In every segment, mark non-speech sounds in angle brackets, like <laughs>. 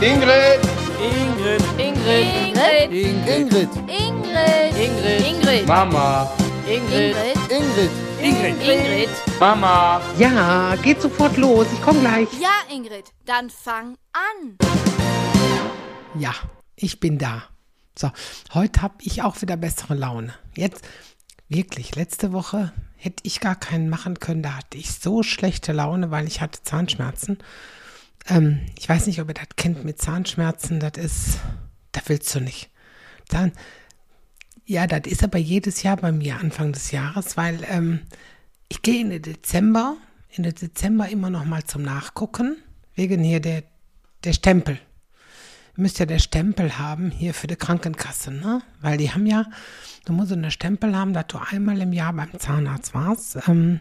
Ingrid! Ingrid. Ingrid. Ingrid. Ingrid. Ingrid. Ingrid. Mama! Ingrid. Ingrid. Ingrid. Ingrid. Mama! Ja, geht sofort los. Ich komme gleich. Ja, Ingrid, dann fang an. Ja, ich bin da. So, heute habe ich auch wieder bessere Laune. Jetzt, wirklich, letzte Woche hätte ich gar keinen machen können. Da hatte ich so schlechte Laune, weil ich hatte Zahnschmerzen. Ähm, ich weiß nicht, ob ihr das kennt mit Zahnschmerzen. Das ist, da willst du nicht. Dann, ja, das ist aber jedes Jahr bei mir Anfang des Jahres, weil ähm, ich gehe in den Dezember, in den Dezember immer noch mal zum Nachgucken, wegen hier der, der Stempel. Ihr müsst ja der Stempel haben hier für die Krankenkasse, ne? Weil die haben ja, du musst eine Stempel haben, dass du einmal im Jahr beim Zahnarzt warst, ähm,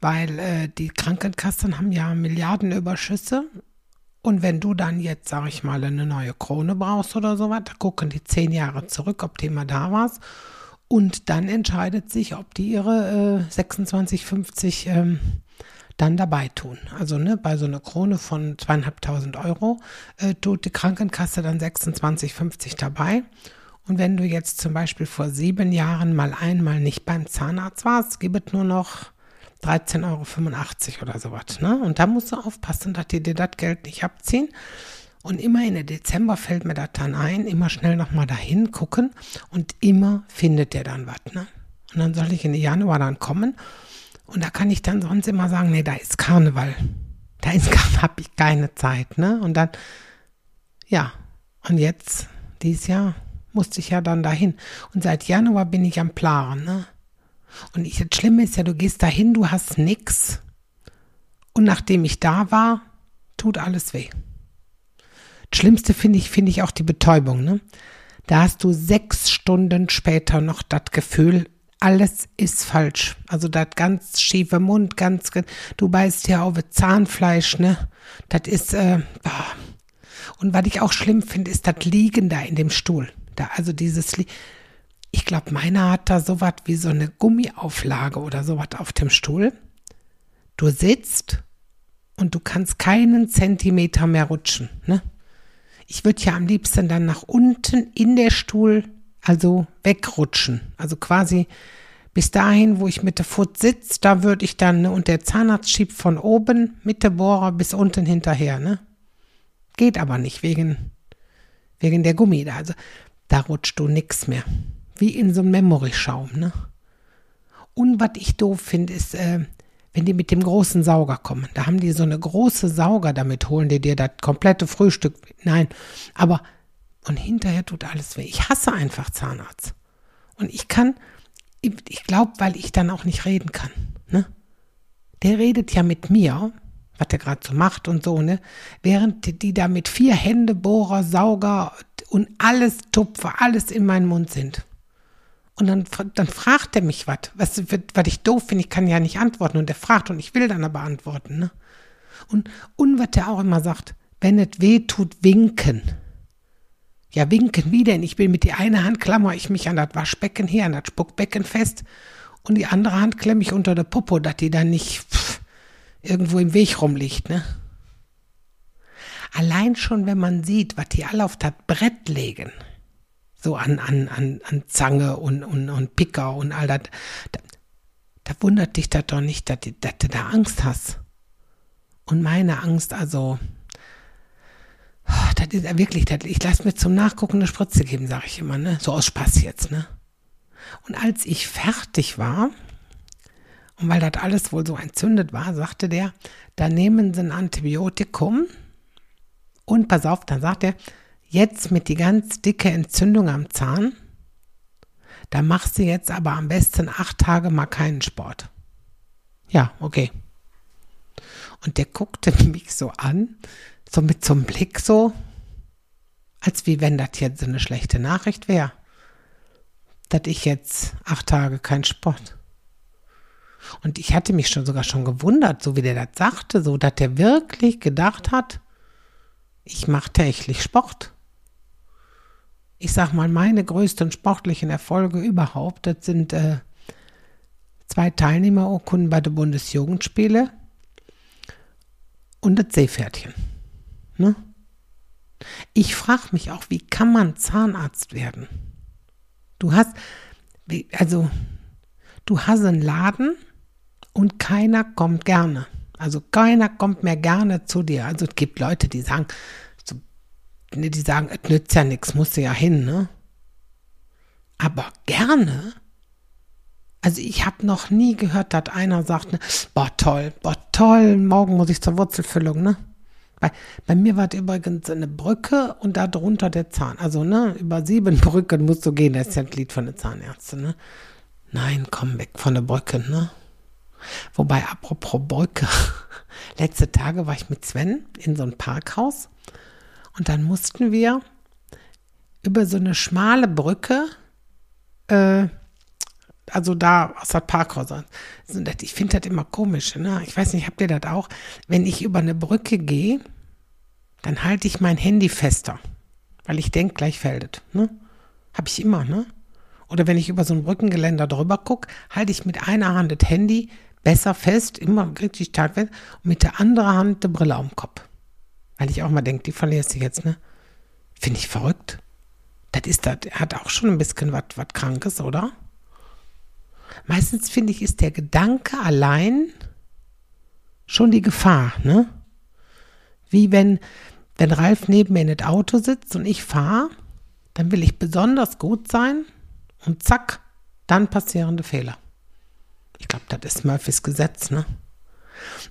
weil äh, die Krankenkassen haben ja Milliardenüberschüsse und wenn du dann jetzt, sag ich mal, eine neue Krone brauchst oder sowas, gucken die zehn Jahre zurück, ob du immer da warst. Und dann entscheidet sich, ob die ihre äh, 26,50 ähm, dann dabei tun. Also ne, bei so einer Krone von zweieinhalbtausend Euro äh, tut die Krankenkasse dann 26,50 dabei. Und wenn du jetzt zum Beispiel vor sieben Jahren mal einmal nicht beim Zahnarzt warst, gibt es nur noch 13,85 Euro oder sowas. Ne? Und da musst du aufpassen, dass die dir das Geld nicht abziehen. Und immer in der Dezember fällt mir das dann ein, immer schnell nochmal dahin gucken und immer findet der dann was. Ne? Und dann soll ich in den Januar dann kommen und da kann ich dann sonst immer sagen, nee, da ist Karneval. Da <laughs> habe ich keine Zeit. Ne? Und dann, ja, und jetzt, dieses Jahr, musste ich ja dann dahin. Und seit Januar bin ich am Plan. Ne? Und das Schlimme ist ja, du gehst dahin, du hast nix. Und nachdem ich da war, tut alles weh. Das Schlimmste finde ich, finde ich auch die Betäubung. Ne? Da hast du sechs Stunden später noch das Gefühl, alles ist falsch. Also das ganz schiefe Mund, ganz, du beißt ja auf Zahnfleisch, ne? Das ist, äh, und was ich auch schlimm finde, ist das Liegen da in dem Stuhl. Da, also dieses, Li ich glaube, meiner hat da sowas wie so eine Gummiauflage oder sowas auf dem Stuhl. Du sitzt und du kannst keinen Zentimeter mehr rutschen, ne? Ich würde ja am liebsten dann nach unten in der Stuhl, also wegrutschen. Also quasi bis dahin, wo ich mit der Foot sitze, da würde ich dann, ne, und der Zahnarzt schiebt von oben mit der Bohrer bis unten hinterher, ne? Geht aber nicht, wegen, wegen der Gummi da. Also da rutscht du nix mehr. Wie in so einem Memory-Schaum, ne? Und was ich doof finde, ist, äh, wenn die mit dem großen Sauger kommen. Da haben die so eine große Sauger, damit holen die dir das komplette Frühstück. Nein, aber und hinterher tut alles weh. Ich hasse einfach Zahnarzt. Und ich kann, ich glaube, weil ich dann auch nicht reden kann. Ne? Der redet ja mit mir, was der gerade so macht und so, ne? Während die, die da mit vier Hände, Bohrer, Sauger und alles Tupfer, alles in meinen Mund sind. Und dann, dann fragt er mich was, was, was ich doof finde, ich kann ja nicht antworten. Und er fragt und ich will dann aber antworten. Ne? Und, und was der auch immer sagt, wenn es weh tut, winken. Ja, winken wie denn? Ich will mit der einen Hand klammer ich mich an das Waschbecken hier, an das Spuckbecken fest. Und die andere Hand klemme ich unter der Popo, dass die dann nicht pff, irgendwo im Weg rumliegt, ne? Allein schon, wenn man sieht, was die alle auf das Brett legen so an, an, an, an Zange und, und, und Picker und all das. Da, da wundert dich das doch nicht, dass, dass du da Angst hast. Und meine Angst, also, das ist wirklich, das, ich lasse mir zum Nachgucken eine Spritze geben, sage ich immer, ne? So aus Spaß jetzt, ne? Und als ich fertig war, und weil das alles wohl so entzündet war, sagte der, da nehmen sie ein Antibiotikum und pass auf, dann sagt er, jetzt mit die ganz dicke Entzündung am Zahn, da machst du jetzt aber am besten acht Tage mal keinen Sport. Ja, okay. Und der guckte <laughs> mich so an, so mit so einem Blick so, als wie wenn das jetzt eine schlechte Nachricht wäre, dass ich jetzt acht Tage keinen Sport. Und ich hatte mich schon sogar schon gewundert, so wie der das sagte, so dass der wirklich gedacht hat, ich mache täglich Sport ich sag mal, meine größten sportlichen Erfolge überhaupt, das sind äh, zwei Teilnehmerurkunden bei den Bundesjugendspiele und das Seepferdchen. Ne? Ich frage mich auch, wie kann man Zahnarzt werden? Du hast, also, du hast einen Laden und keiner kommt gerne. Also keiner kommt mehr gerne zu dir. Also es gibt Leute, die sagen, ne, die sagen, es nützt ja nichts, musst du ja hin, ne? Aber gerne? Also ich habe noch nie gehört, dass einer sagt, ne, boah toll, boah toll, morgen muss ich zur Wurzelfüllung, ne? Bei, bei mir war es übrigens eine Brücke und da drunter der Zahn. Also, ne, über sieben <laughs> Brücken musst du gehen, das ist ja ein Lied von den Zahnärzten, ne? Nein, komm weg von der Brücke, ne? Wobei, apropos Brücke, <laughs> letzte Tage war ich mit Sven in so einem Parkhaus und dann mussten wir über so eine schmale Brücke, äh, also da aus der Parkhaus. Ich finde das immer komisch. Ne? Ich weiß nicht, habt ihr das auch? Wenn ich über eine Brücke gehe, dann halte ich mein Handy fester, weil ich denke, gleich fällt es. Ne? Habe ich immer, ne? Oder wenn ich über so ein Brückengeländer drüber gucke, halte ich mit einer Hand das Handy besser fest, immer richtig stark fest, und mit der anderen Hand die Brille am Kopf. Weil ich auch mal denke, die verlierst du jetzt, ne? Finde ich verrückt. Das ist, das hat auch schon ein bisschen was Krankes, oder? Meistens finde ich, ist der Gedanke allein schon die Gefahr, ne? Wie wenn, wenn Ralf neben mir in das Auto sitzt und ich fahre, dann will ich besonders gut sein und zack, dann passierende Fehler. Ich glaube, das ist Murphys Gesetz, ne?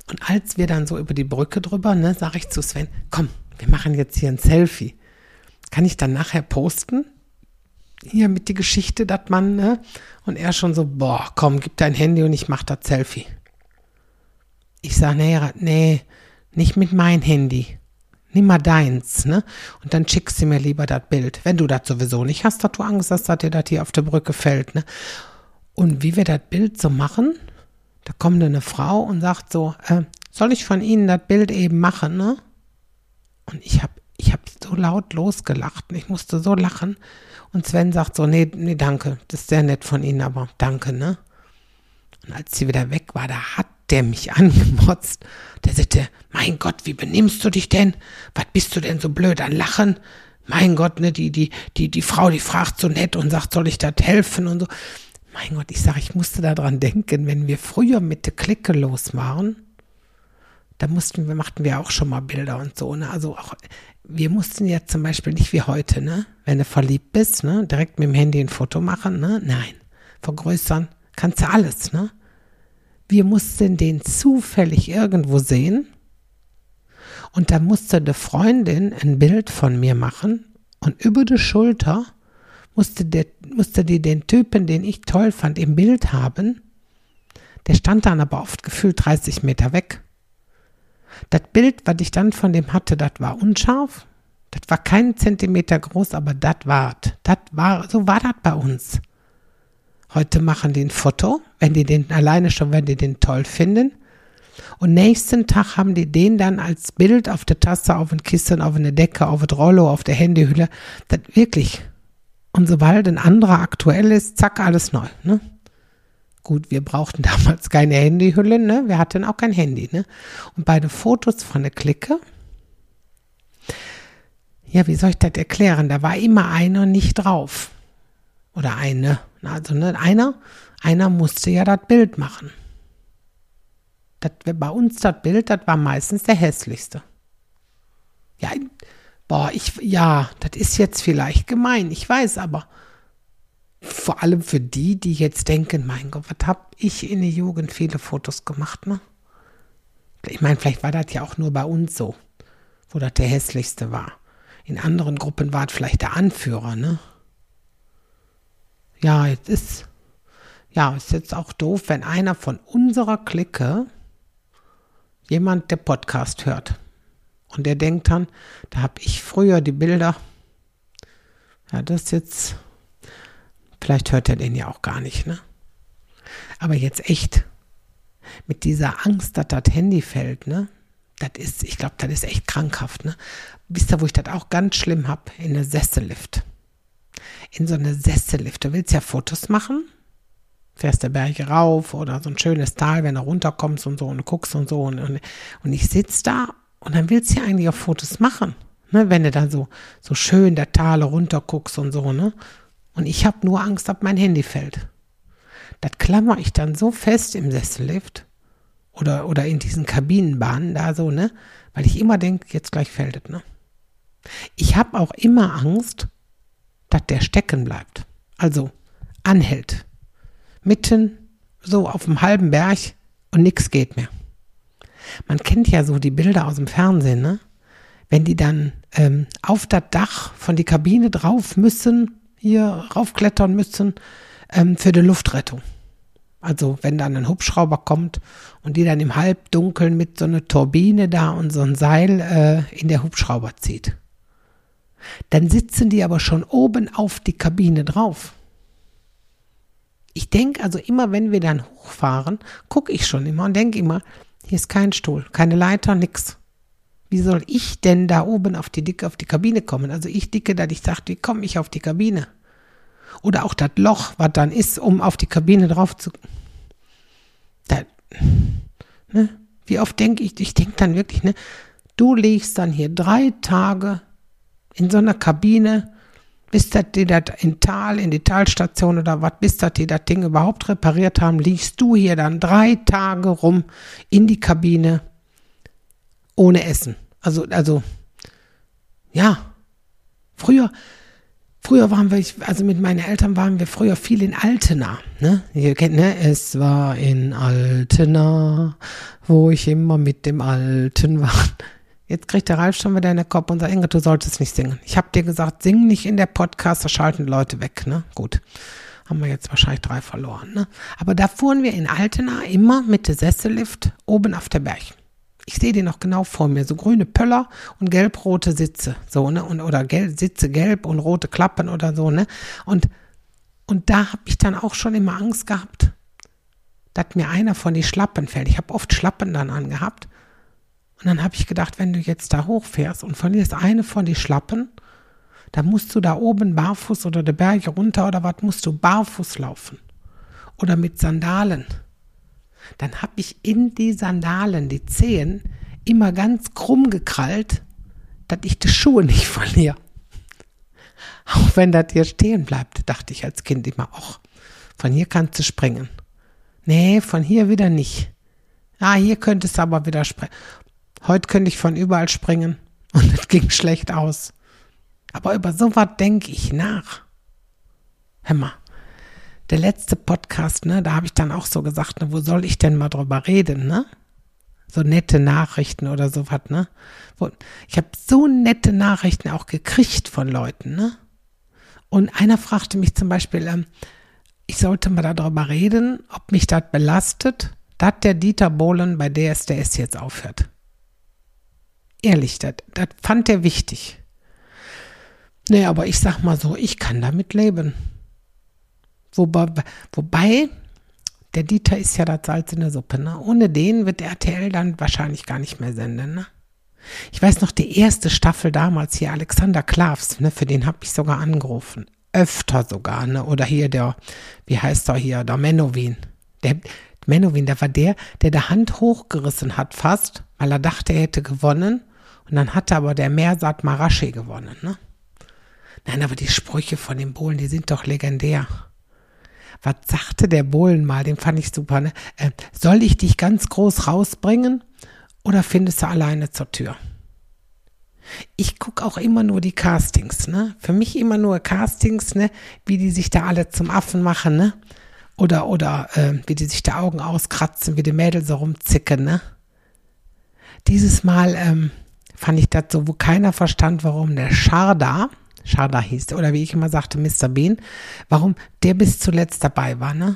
Und als wir dann so über die Brücke drüber, ne, sage ich zu Sven, komm, wir machen jetzt hier ein Selfie. Kann ich dann nachher posten? Hier mit die Geschichte, dass man, ne? Und er schon so, boah, komm, gib dein Handy und ich mach das Selfie. Ich sage, nee, nee, nicht mit mein Handy. Nimm mal deins, ne? Und dann schickst du mir lieber das Bild. Wenn du das sowieso nicht hast, dass du Angst hast, dass dir das hier auf der Brücke fällt, ne? Und wie wir das Bild so machen, da kommt eine Frau und sagt so, äh, soll ich von Ihnen das Bild eben machen, ne? Und ich habe ich hab so laut losgelacht. Ich musste so lachen. Und Sven sagt so, nee, nee, danke. Das ist sehr nett von Ihnen, aber danke, ne? Und als sie wieder weg war, da hat der mich <laughs> angemotzt. Der sagte, mein Gott, wie benimmst du dich denn? Was bist du denn so blöd an Lachen? Mein Gott, ne, die, die, die, die Frau, die fragt so nett und sagt, soll ich das helfen und so. Mein Gott, ich sage, ich musste daran denken, wenn wir früher mit der Clique los waren, da mussten wir, machten wir auch schon mal Bilder und so, ne? Also auch, wir mussten ja zum Beispiel nicht wie heute, ne? Wenn du verliebt bist, ne? Direkt mit dem Handy ein Foto machen, ne? Nein. Vergrößern kannst du alles, ne? Wir mussten den zufällig irgendwo sehen und da musste eine Freundin ein Bild von mir machen und über die Schulter musste, der, musste die den Typen, den ich toll fand, im Bild haben. Der stand dann aber oft gefühlt 30 Meter weg. Das Bild, was ich dann von dem hatte, das war unscharf. Das war keinen Zentimeter groß, aber das war, das war, so war das bei uns. Heute machen die ein Foto, wenn die den alleine schon, wenn die den toll finden. Und nächsten Tag haben die den dann als Bild auf der Tasse, auf ein Kissen, auf eine Decke, auf ein Rollo, auf der Handyhülle. Das wirklich, und sobald ein anderer aktuell ist, zack, alles neu. Ne? Gut, wir brauchten <laughs> damals keine Handyhülle, ne? Wir hatten auch kein Handy, ne? Und bei den Fotos von der Clique, ja, wie soll ich das erklären? Da war immer einer nicht drauf. Oder eine. Also, ne, einer, einer musste ja das Bild machen. Das, bei uns das Bild, das war meistens der hässlichste. Ja, Boah, ich, ja, das ist jetzt vielleicht gemein, ich weiß, aber vor allem für die, die jetzt denken, mein Gott, was hab ich in der Jugend viele Fotos gemacht, ne? Ich meine, vielleicht war das ja auch nur bei uns so, wo das der hässlichste war. In anderen Gruppen war es vielleicht der Anführer, ne? Ja, jetzt ist, ja, ist jetzt auch doof, wenn einer von unserer Clique jemand der Podcast hört. Und der denkt dann, da habe ich früher die Bilder. Ja, das jetzt, vielleicht hört er den ja auch gar nicht, ne? Aber jetzt echt, mit dieser Angst, dass das Handy fällt, ne? Das ist, ich glaube, das ist echt krankhaft, ne? Wisst ihr, wo ich das auch ganz schlimm habe? In der Sessellift. In so eine Sessellift. Du willst ja Fotos machen, fährst der Berg rauf oder so ein schönes Tal, wenn du runterkommst und so und guckst und so und, und, und ich sitze da und dann willst du ja eigentlich auch Fotos machen. Ne, wenn du da so, so schön der Tale runter guckst und so, ne? Und ich habe nur Angst, ob mein Handy fällt. Das klammer ich dann so fest im Sessellift oder, oder in diesen Kabinenbahnen da so, ne? Weil ich immer denke, jetzt gleich fällt es, ne? Ich habe auch immer Angst, dass der stecken bleibt. Also anhält. Mitten so auf dem halben Berg und nichts geht mehr. Man kennt ja so die Bilder aus dem Fernsehen, ne? Wenn die dann ähm, auf das Dach von die Kabine drauf müssen, hier raufklettern müssen, ähm, für die Luftrettung. Also wenn dann ein Hubschrauber kommt und die dann im Halbdunkeln mit so einer Turbine da und so ein Seil äh, in der Hubschrauber zieht. Dann sitzen die aber schon oben auf die Kabine drauf. Ich denke also immer, wenn wir dann hochfahren, gucke ich schon immer und denke immer, hier ist kein Stuhl, keine Leiter, nix. Wie soll ich denn da oben auf die Dicke, auf die Kabine kommen? Also ich dicke, dass ich sage, wie komme ich auf die Kabine? Oder auch das Loch, was dann ist, um auf die Kabine drauf zu. Da, ne? Wie oft denke ich, ich denke dann wirklich, ne? Du liegst dann hier drei Tage in so einer Kabine, bis das die das in Tal, in die Talstation oder was, bis das die das Ding überhaupt repariert haben, liegst du hier dann drei Tage rum in die Kabine ohne Essen. Also, also, ja. Früher, früher waren wir, also mit meinen Eltern waren wir früher viel in Altena, ne? Ihr kennt, ne? Es war in Altena, wo ich immer mit dem Alten <laughs> war. Jetzt kriegt der Ralf schon wieder in den Kopf und sagt, Inge, du solltest nicht singen. Ich habe dir gesagt, sing nicht in der Podcast, da schalten Leute weg, ne? Gut. Haben wir jetzt wahrscheinlich drei verloren, ne? Aber da fuhren wir in Altena immer mit dem Sessellift oben auf der Berg. Ich sehe den noch genau vor mir, so grüne Pöller und gelb-rote Sitze, so, ne? Und, oder gelb, Sitze gelb und rote Klappen oder so, ne? Und, und da habe ich dann auch schon immer Angst gehabt, dass mir einer von die Schlappen fällt. Ich habe oft Schlappen dann angehabt und dann habe ich gedacht, wenn du jetzt da hochfährst und verlierst eine von die Schlappen, dann musst du da oben barfuß oder der Berge runter oder was, musst du barfuß laufen. Oder mit Sandalen. Dann habe ich in die Sandalen die Zehen immer ganz krumm gekrallt, dass ich die Schuhe nicht <laughs> verliere. Auch wenn das hier stehen bleibt, dachte ich als Kind immer, ach, von hier kannst du springen. Nee, von hier wieder nicht. Ah, hier könntest du aber wieder springen. Heute könnte ich von überall springen <laughs> und es ging schlecht aus. Aber über sowas denke ich nach. Hör mal, der letzte Podcast, ne, da habe ich dann auch so gesagt, ne, wo soll ich denn mal drüber reden, ne? So nette Nachrichten oder sowas, ne? Ich habe so nette Nachrichten auch gekriegt von Leuten, ne? Und einer fragte mich zum Beispiel, ähm, ich sollte mal darüber reden, ob mich das belastet, dass der Dieter Bohlen bei DSDS jetzt aufhört ehrlich, das fand er wichtig. Nee, aber ich sag mal so, ich kann damit leben. Wobei, wobei der Dieter ist ja das Salz in der Suppe. Ne? Ohne den wird RTL dann wahrscheinlich gar nicht mehr senden. Ne? Ich weiß noch, die erste Staffel damals hier, Alexander Klavs, ne, für den habe ich sogar angerufen. Öfter sogar, ne? Oder hier der, wie heißt er hier, der Menowin. Der Menowin, der war der, der der Hand hochgerissen hat fast, weil er dachte, er hätte gewonnen. Und dann hatte aber der Mersat Marashi gewonnen, ne? Nein, aber die Sprüche von den Bohlen, die sind doch legendär. Was sagte der Bohlen mal? Den fand ich super, ne? Äh, soll ich dich ganz groß rausbringen oder findest du alleine zur Tür? Ich gucke auch immer nur die Castings, ne? Für mich immer nur Castings, ne? Wie die sich da alle zum Affen machen, ne? Oder, oder äh, wie die sich die Augen auskratzen, wie die Mädels so rumzicken, ne? Dieses Mal ähm, fand ich das so, wo keiner verstand, warum der Sharda, Sharda hieß der, oder wie ich immer sagte, Mr. Bean, warum der bis zuletzt dabei war, ne?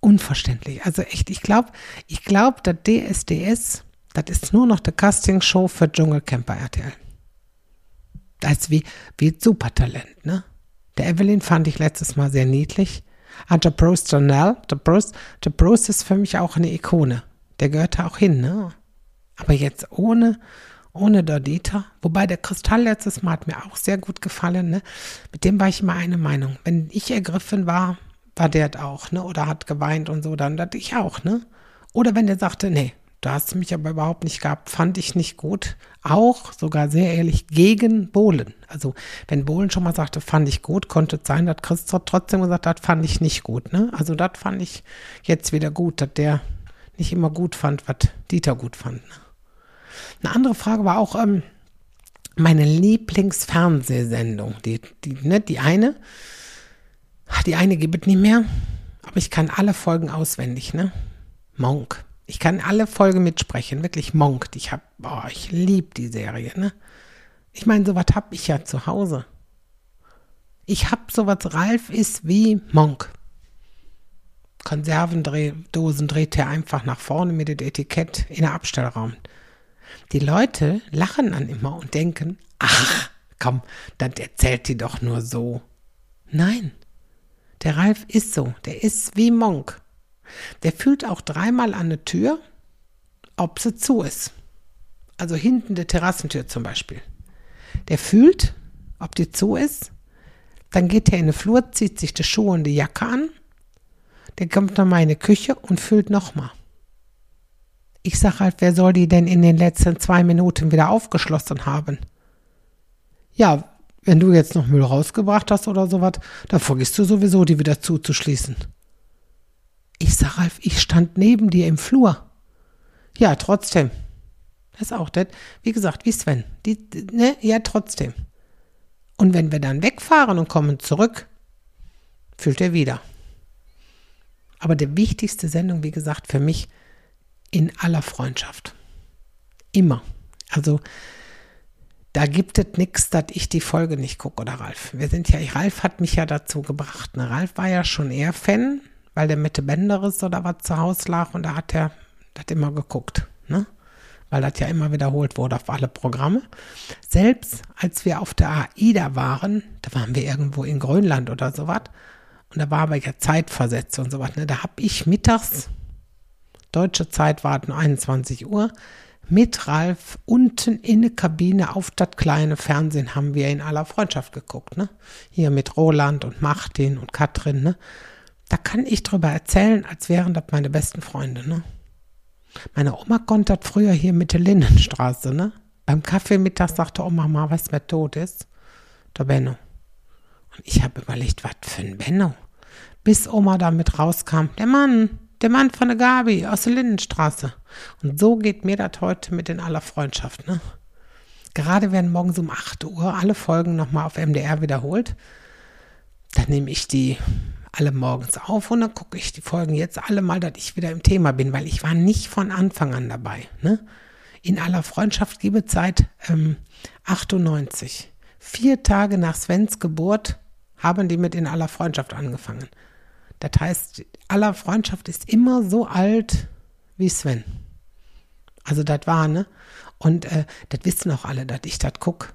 Unverständlich. Also echt, ich glaube, ich glaube, das DSDS, das ist nur noch die Castingshow für Dschungelcamper RTL. Das ist wie, wie Supertalent, ne? Der Evelyn fand ich letztes Mal sehr niedlich. Ah, der Bruce Donnell, der Bruce, der Bruce ist für mich auch eine Ikone. Der gehört da auch hin, ne? Aber jetzt ohne, ohne Dordita, wobei der Kristall letztes Mal hat mir auch sehr gut gefallen, ne? Mit dem war ich immer eine Meinung. Wenn ich ergriffen war, war der auch, ne? Oder hat geweint und so, dann das ich auch, ne? Oder wenn der sagte, nee, Da hast du mich aber überhaupt nicht gehabt. Fand ich nicht gut. Auch sogar sehr ehrlich gegen Bohlen. Also, wenn Bohlen schon mal sagte, fand ich gut, konnte es sein, dass Christoph trotzdem gesagt hat, fand ich nicht gut. Ne? Also, das fand ich jetzt wieder gut, dass der nicht immer gut fand, was Dieter gut fand. Ne? Eine andere Frage war auch ähm, meine Lieblingsfernsehsendung. Die, die, ne, die eine, die eine gibt es nicht mehr, aber ich kann alle Folgen auswendig, ne? Monk. Ich kann alle Folgen mitsprechen, wirklich Monk. Ich hab, boah, ich liebe die Serie, ne? Ich meine, sowas hab ich ja zu Hause. Ich hab sowas, Ralf ist wie Monk. Konservendosen dreht er einfach nach vorne mit dem Etikett in den Abstellraum. Die Leute lachen dann immer und denken, ach, komm, das erzählt die doch nur so. Nein, der Ralf ist so, der ist wie Monk. Der fühlt auch dreimal an der Tür, ob sie zu ist. Also hinten der Terrassentür zum Beispiel. Der fühlt, ob die zu ist. Dann geht er in den Flur, zieht sich die Schuhe und die Jacke an. Der kommt nochmal in die Küche und füllt nochmal. Ich sag halt, wer soll die denn in den letzten zwei Minuten wieder aufgeschlossen haben? Ja, wenn du jetzt noch Müll rausgebracht hast oder sowas, dann vergisst du sowieso, die wieder zuzuschließen. Ich sag Ralf, ich stand neben dir im Flur. Ja, trotzdem. Das ist auch das. Wie gesagt, wie Sven. Die, ne? Ja, trotzdem. Und wenn wir dann wegfahren und kommen zurück, fühlt er wieder. Aber die wichtigste Sendung, wie gesagt, für mich in aller Freundschaft. Immer. Also, da gibt es nichts, dass ich die Folge nicht gucke, oder Ralf. Wir sind ja, Ralf hat mich ja dazu gebracht. Ne? Ralf war ja schon eher Fan, weil der Mitte Benderis oder was zu Hause lag und da hat er das immer geguckt, ne? Weil das ja immer wiederholt wurde auf alle Programme. Selbst als wir auf der AIDA waren, da waren wir irgendwo in Grönland oder sowas, und da war aber ja Zeitversetzt und sowas, ne? Da habe ich mittags, deutsche Zeit war 21 Uhr, mit Ralf unten in der Kabine auf das kleine Fernsehen haben wir in aller Freundschaft geguckt, ne? Hier mit Roland und Martin und Katrin, ne? Da kann ich drüber erzählen, als wären das meine besten Freunde, ne? Meine Oma konnte das früher hier mit der Lindenstraße, ne? Beim Kaffeemittag sagte Oma mal, was wer tot ist? Der Benno. Und ich habe überlegt, was für ein Benno. Bis Oma damit rauskam, der Mann, der Mann von der Gabi aus der Lindenstraße. Und so geht mir das heute mit in aller Freundschaft, ne? Gerade werden morgens um 8 Uhr alle Folgen nochmal auf MDR wiederholt. Dann nehme ich die alle morgens auf und dann gucke ich die Folgen jetzt alle mal, dass ich wieder im Thema bin, weil ich war nicht von Anfang an dabei. Ne? In aller Freundschaft gebe Zeit ähm, 98. Vier Tage nach Svens Geburt haben die mit in aller Freundschaft angefangen. Das heißt, aller Freundschaft ist immer so alt wie Sven. Also das war, ne? Und äh, das wissen auch alle, dass ich das gucke.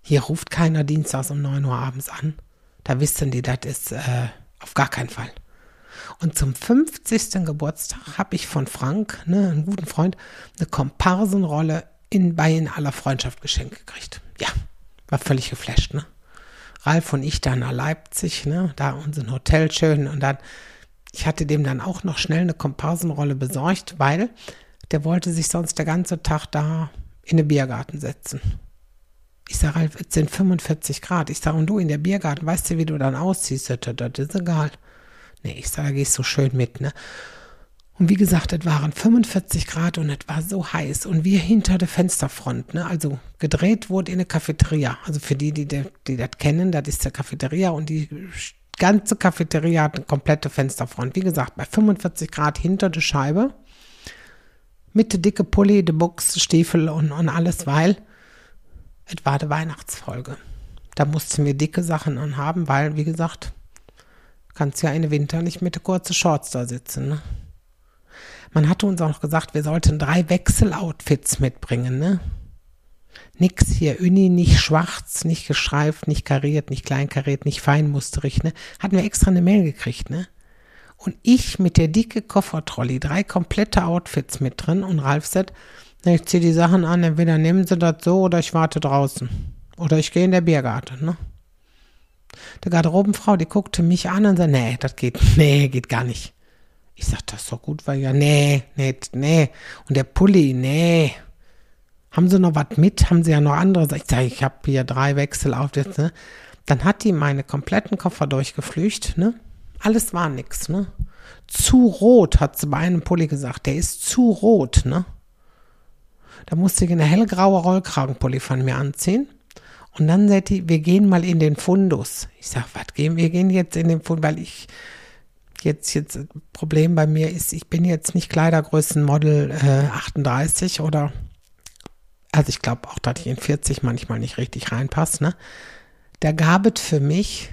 Hier ruft keiner dienstags um 9 Uhr abends an. Da wissen die, das ist äh, auf gar keinen Fall. Und zum 50. Geburtstag habe ich von Frank, ne, einem guten Freund, eine Komparsenrolle in, In aller Freundschaft geschenkt gekriegt. Ja, war völlig geflasht, ne? Ralf und ich dann nach Leipzig, ne, da unser Hotel schön und dann, ich hatte dem dann auch noch schnell eine Komparsenrolle besorgt, weil der wollte sich sonst der ganze Tag da in den Biergarten setzen. Ich sage, Ralf, es sind 45 Grad. Ich sage, und du in der Biergarten, weißt du, wie du dann ausziehst? Das, das ist egal. Nee, ich sage, da gehst du schön mit, ne? Und wie gesagt, es waren 45 Grad und es war so heiß. Und wir hinter der Fensterfront, ne? Also gedreht wurde in eine Cafeteria. Also für die, die, die, die das kennen, das ist der Cafeteria und die ganze Cafeteria hat eine komplette Fensterfront. Wie gesagt, bei 45 Grad hinter der Scheibe. Mit der dicke Pulli, der Buchs, Stiefel und, und alles, weil es war die Weihnachtsfolge. Da mussten wir dicke Sachen anhaben, weil, wie gesagt, kannst ja in den Winter nicht mit kurzen Shorts da sitzen. Ne? Man hatte uns auch gesagt, wir sollten drei Wechseloutfits mitbringen. Ne? Nix hier, Uni, nicht schwarz, nicht geschreift, nicht kariert, nicht kleinkariert, nicht feinmusterig. Ne? Hatten wir extra eine Mail gekriegt. Ne? Und ich mit der dicke Koffertrolli, drei komplette Outfits mit drin und Ralf sagt, ich ziehe die Sachen an, entweder nehmen sie das so oder ich warte draußen. Oder ich gehe in der Biergarten, ne? Der Garderobenfrau, die guckte mich an und sagte, nee, das geht, <laughs> nee, geht gar nicht. Ich sag, das ist doch gut, weil ja, nee, nee, nee. Und der Pulli, nee. Haben Sie noch was mit? Haben Sie ja noch andere? Ich sage, ich habe hier drei Wechsel auf jetzt, ne? Dann hat die meine kompletten Koffer durchgeflücht, ne? Alles war nix, ne? Zu rot, hat sie bei einem Pulli gesagt. Der ist zu rot, ne? Da musste ich eine hellgraue Rollkragenpulli von mir anziehen. Und dann sagt die, wir gehen mal in den Fundus. Ich sag, was gehen wir gehen jetzt in den Fundus, weil ich jetzt jetzt Problem bei mir ist, ich bin jetzt nicht Kleidergrößenmodel äh, 38 oder also ich glaube auch, dass ich in 40 manchmal nicht richtig reinpasse, ne? Da gab es für mich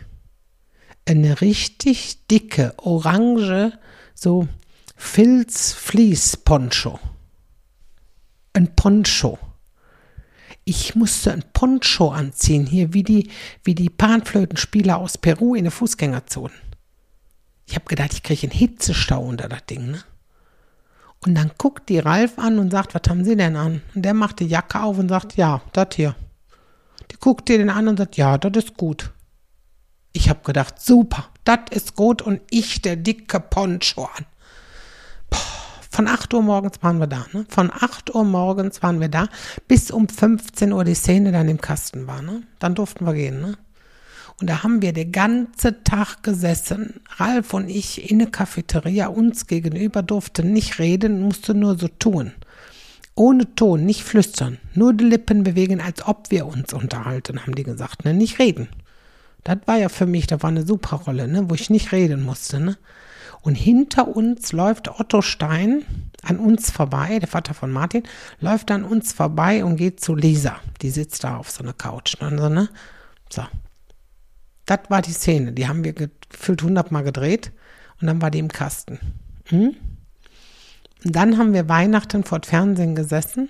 eine richtig dicke, orange, so Filz-Vlies-Poncho. Ein Poncho. Ich musste ein Poncho anziehen, hier wie die, wie die Panflötenspieler aus Peru in der Fußgängerzone. Ich habe gedacht, ich kriege einen Hitzestau unter das Ding, ne? Und dann guckt die Ralf an und sagt, was haben Sie denn an? Und der macht die Jacke auf und sagt, ja, das hier. Die guckt dir den an und sagt, ja, das ist gut. Ich habe gedacht, super, das ist gut und ich der dicke Poncho an. Boah, von 8 Uhr morgens waren wir da, ne? Von 8 Uhr morgens waren wir da, bis um 15 Uhr die Szene dann im Kasten war, ne? Dann durften wir gehen, ne? Und da haben wir den ganzen Tag gesessen. Ralf und ich in der Cafeteria uns gegenüber durften nicht reden, mussten nur so tun. Ohne Ton, nicht flüstern, nur die Lippen bewegen, als ob wir uns unterhalten, haben die gesagt, ne? Nicht reden. Das war ja für mich, da war eine super Rolle, ne? Wo ich nicht reden musste, ne? Und hinter uns läuft Otto Stein an uns vorbei, der Vater von Martin, läuft an uns vorbei und geht zu Lisa. Die sitzt da auf so einer Couch. Ne? So, ne? so, das war die Szene. Die haben wir gefühlt hundertmal gedreht und dann war die im Kasten. Hm? Und dann haben wir Weihnachten vor Fernsehen gesessen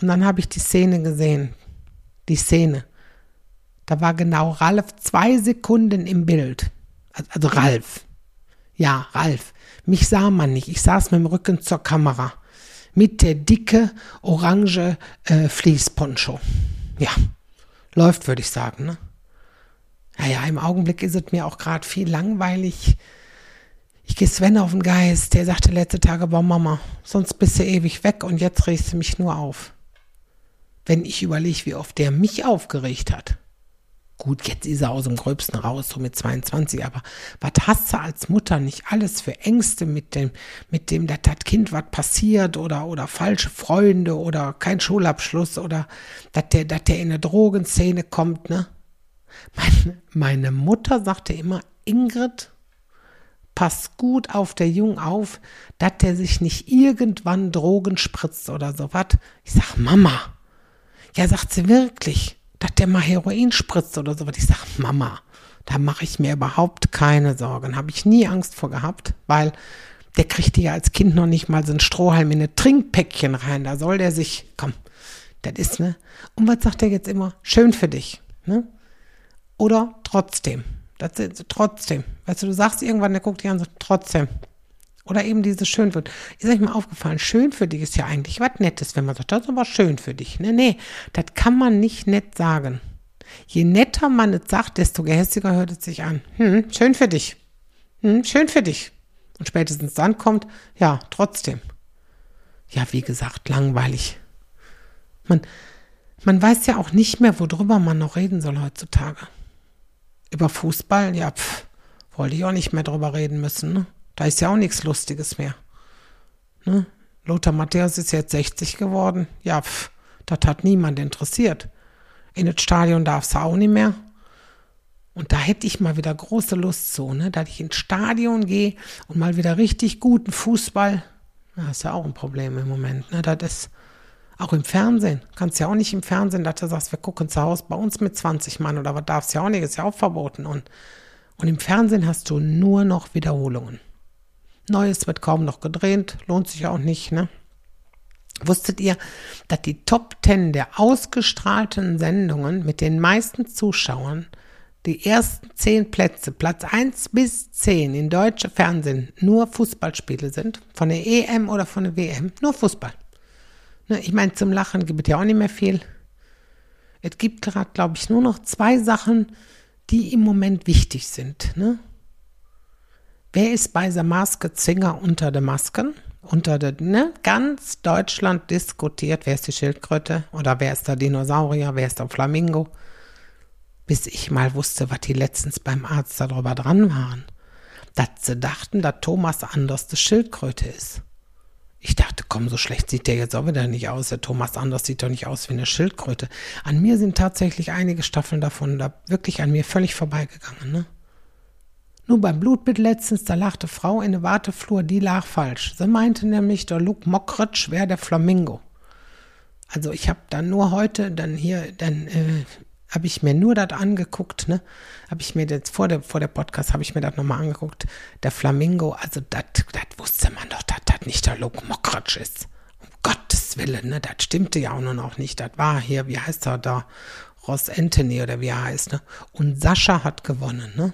und dann habe ich die Szene gesehen. Die Szene. Da war genau Ralf zwei Sekunden im Bild. Also Ralf. Ja, Ralf. Mich sah man nicht. Ich saß mit dem Rücken zur Kamera. Mit der dicke, orange äh, Fließponcho. Ja, läuft, würde ich sagen. Ne? Naja, im Augenblick ist es mir auch gerade viel langweilig. Ich gehe Sven auf den Geist. Der sagte letzte Tage, boah Mama, sonst bist du ewig weg und jetzt regst du mich nur auf. Wenn ich überlege, wie oft der mich aufgeregt hat. Gut, jetzt ist er aus dem Gröbsten raus, so mit 22, aber was hast du als Mutter nicht alles für Ängste mit dem, mit dem, dass das Kind was passiert oder, oder falsche Freunde oder kein Schulabschluss oder dass der, dass der in eine Drogenszene kommt, ne? Meine, meine Mutter sagte immer, Ingrid, pass gut auf der Jung auf, dass der sich nicht irgendwann Drogen spritzt oder so was. Ich sag, Mama. Ja, sagt sie wirklich, dass der mal Heroin spritzt oder so was. Ich sag, Mama, da mache ich mir überhaupt keine Sorgen. Habe ich nie Angst vor gehabt, weil der kriegte ja als Kind noch nicht mal so ein Strohhalm in ein Trinkpäckchen rein. Da soll der sich, komm, das ist, ne? Und was sagt er jetzt immer? Schön für dich, ne? Oder trotzdem. Das ist trotzdem. Weißt du, du sagst irgendwann, der guckt dich an und sagt trotzdem. Oder eben dieses schön wird. Ist euch mal aufgefallen, schön für dich ist ja eigentlich was Nettes, wenn man sagt, das ist aber schön für dich. Nee, nee, das kann man nicht nett sagen. Je netter man es sagt, desto gehässiger hört es sich an. Hm, schön für dich. Hm, schön für dich. Und spätestens dann kommt, ja, trotzdem. Ja, wie gesagt, langweilig. Man, man weiß ja auch nicht mehr, worüber man noch reden soll heutzutage. Über Fußball, ja, pff, wollte ich auch nicht mehr drüber reden müssen. Ne? Da ist ja auch nichts Lustiges mehr. Ne? Lothar Matthäus ist jetzt 60 geworden. Ja, pff, das hat niemand interessiert. In das Stadion darfst du auch nicht mehr. Und da hätte ich mal wieder große Lust zu, ne? dass ich ins Stadion gehe und mal wieder richtig guten Fußball. Das ist ja auch ein Problem im Moment. Ne? Das ist auch im Fernsehen. Kannst ja auch nicht im Fernsehen, dass du sagst, wir gucken zu Hause bei uns mit 20 Mann oder was darfst ja auch nicht, ist ja auch verboten. Und, und im Fernsehen hast du nur noch Wiederholungen. Neues wird kaum noch gedreht, lohnt sich auch nicht, ne? Wusstet ihr, dass die Top 10 der ausgestrahlten Sendungen mit den meisten Zuschauern die ersten 10 Plätze, Platz 1 bis 10 in deutsche Fernsehen nur Fußballspiele sind? Von der EM oder von der WM? Nur Fußball. Ne, ich meine, zum Lachen gibt es ja auch nicht mehr viel. Es gibt gerade, glaube ich, nur noch zwei Sachen, die im Moment wichtig sind. Ne? wer ist bei der Maske Zinger unter den Masken? Unter der, ne? Ganz Deutschland diskutiert, wer ist die Schildkröte oder wer ist der Dinosaurier, wer ist der Flamingo? Bis ich mal wusste, was die letztens beim Arzt darüber dran waren. Dass sie dachten, dass Thomas Anders die Schildkröte ist. Ich dachte, komm, so schlecht sieht der jetzt auch wieder nicht aus. Der Thomas Anders sieht doch nicht aus wie eine Schildkröte. An mir sind tatsächlich einige Staffeln davon da wirklich an mir völlig vorbeigegangen, ne? Nur beim Blutbild letztens, da lachte Frau in der Warteflur, die lag falsch. Sie meinte nämlich, der Luke Mockridge wäre der Flamingo. Also ich habe dann nur heute, dann hier, dann äh, habe ich mir nur das angeguckt, ne? Habe ich mir jetzt vor der, vor der Podcast, habe ich mir das nochmal angeguckt. Der Flamingo, also das wusste man doch, dass das nicht der Mockridge ist. Um Gottes Willen, ne? Das stimmte ja auch nur noch nicht. Das war hier, wie heißt er da? Ross Anthony oder wie er heißt, ne? Und Sascha hat gewonnen, ne?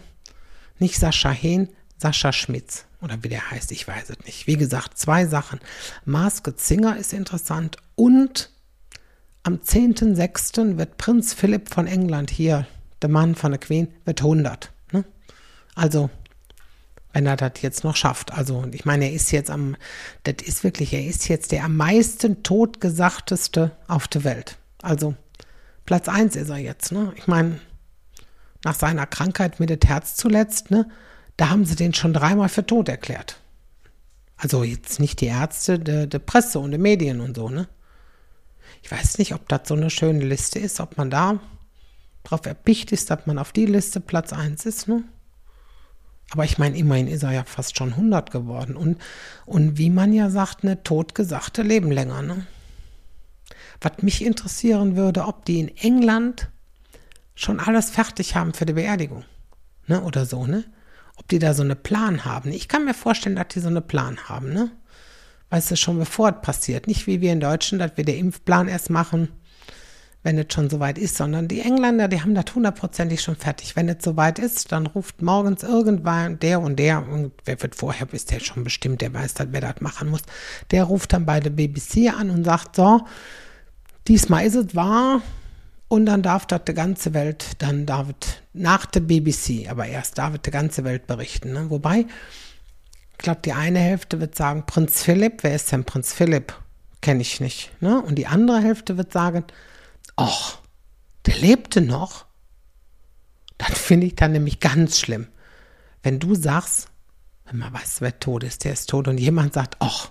Nicht Sascha Hehn, Sascha Schmitz oder wie der heißt, ich weiß es nicht. Wie gesagt, zwei Sachen. Maske Zinger ist interessant und am 10.06. wird Prinz Philipp von England hier, der Mann von der Queen, wird 100. Ne? Also, wenn er das jetzt noch schafft. Also, ich meine, er ist jetzt am, das ist wirklich, er ist jetzt der am meisten totgesagteste auf der Welt. Also, Platz 1 ist er jetzt. Ne? Ich meine, nach seiner Krankheit mit dem Herz zuletzt, ne, da haben sie den schon dreimal für tot erklärt. Also jetzt nicht die Ärzte, der de Presse und die Medien und so, ne? Ich weiß nicht, ob das so eine schöne Liste ist, ob man da drauf erpicht ist, dass man auf die Liste Platz 1 ist, ne? Aber ich meine, immerhin ist er ja fast schon 100 geworden. Und, und wie man ja sagt, ne, totgesagte leben länger, ne? Was mich interessieren würde, ob die in England schon alles fertig haben für die Beerdigung. Ne, oder so, ne? Ob die da so eine Plan haben. Ich kann mir vorstellen, dass die so eine Plan haben, ne? Weißt du, schon bevor es passiert. Nicht wie wir in Deutschland, dass wir den Impfplan erst machen, wenn es schon soweit ist, sondern die Engländer, die haben das hundertprozentig schon fertig. Wenn es soweit ist, dann ruft morgens irgendwann der und der, und wer wird vorher, ist der schon bestimmt, der weiß, wer das machen muss, der ruft dann bei der BBC an und sagt, so, diesmal ist es wahr, und dann darf das die ganze Welt, dann David, nach der BBC, aber erst David die ganze Welt berichten. Ne? Wobei, ich glaube, die eine Hälfte wird sagen, Prinz Philipp, wer ist denn Prinz Philipp? Kenne ich nicht. Ne? Und die andere Hälfte wird sagen, ach, der lebte noch. Das finde ich dann nämlich ganz schlimm. Wenn du sagst, wenn man weiß, wer tot ist, der ist tot, und jemand sagt, ach,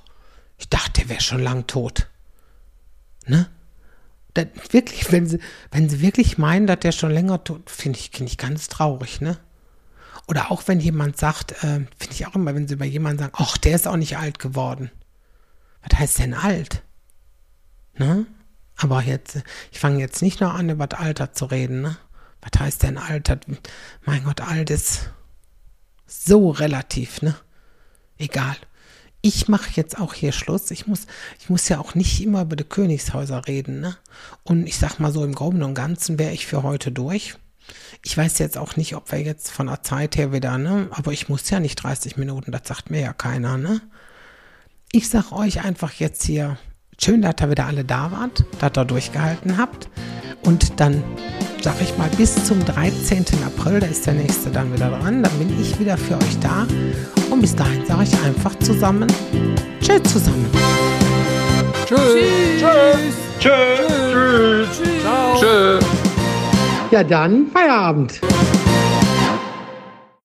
ich dachte, der wäre schon lang tot. Ne? Das, wirklich, wenn sie, wenn sie wirklich meinen, dass der schon länger tot, finde ich, finde ich ganz traurig, ne? Oder auch wenn jemand sagt, äh, finde ich auch immer, wenn sie über jemanden sagen, ach, der ist auch nicht alt geworden. Was heißt denn alt? Ne? Aber jetzt, ich fange jetzt nicht noch an, über das Alter zu reden, ne? Was heißt denn alt? Mein Gott, alt ist so relativ, ne? Egal ich mache jetzt auch hier Schluss. Ich muss, ich muss ja auch nicht immer über die Königshäuser reden. Ne? Und ich sag mal so, im Groben und Ganzen wäre ich für heute durch. Ich weiß jetzt auch nicht, ob wir jetzt von der Zeit her wieder, ne? Aber ich muss ja nicht 30 Minuten, das sagt mir ja keiner, ne? Ich sag euch einfach jetzt hier, schön, dass ihr wieder alle da wart, dass ihr durchgehalten habt. Und dann sag ich mal, bis zum 13. April, da ist der nächste dann wieder dran. Dann bin ich wieder für euch da. Und bis dahin sage ich einfach zusammen, tschüss zusammen. Tschüss. Tschüss. Tschüss. Tschüss. Tschüss. Ciao. Tschüss. Ja, dann Feierabend.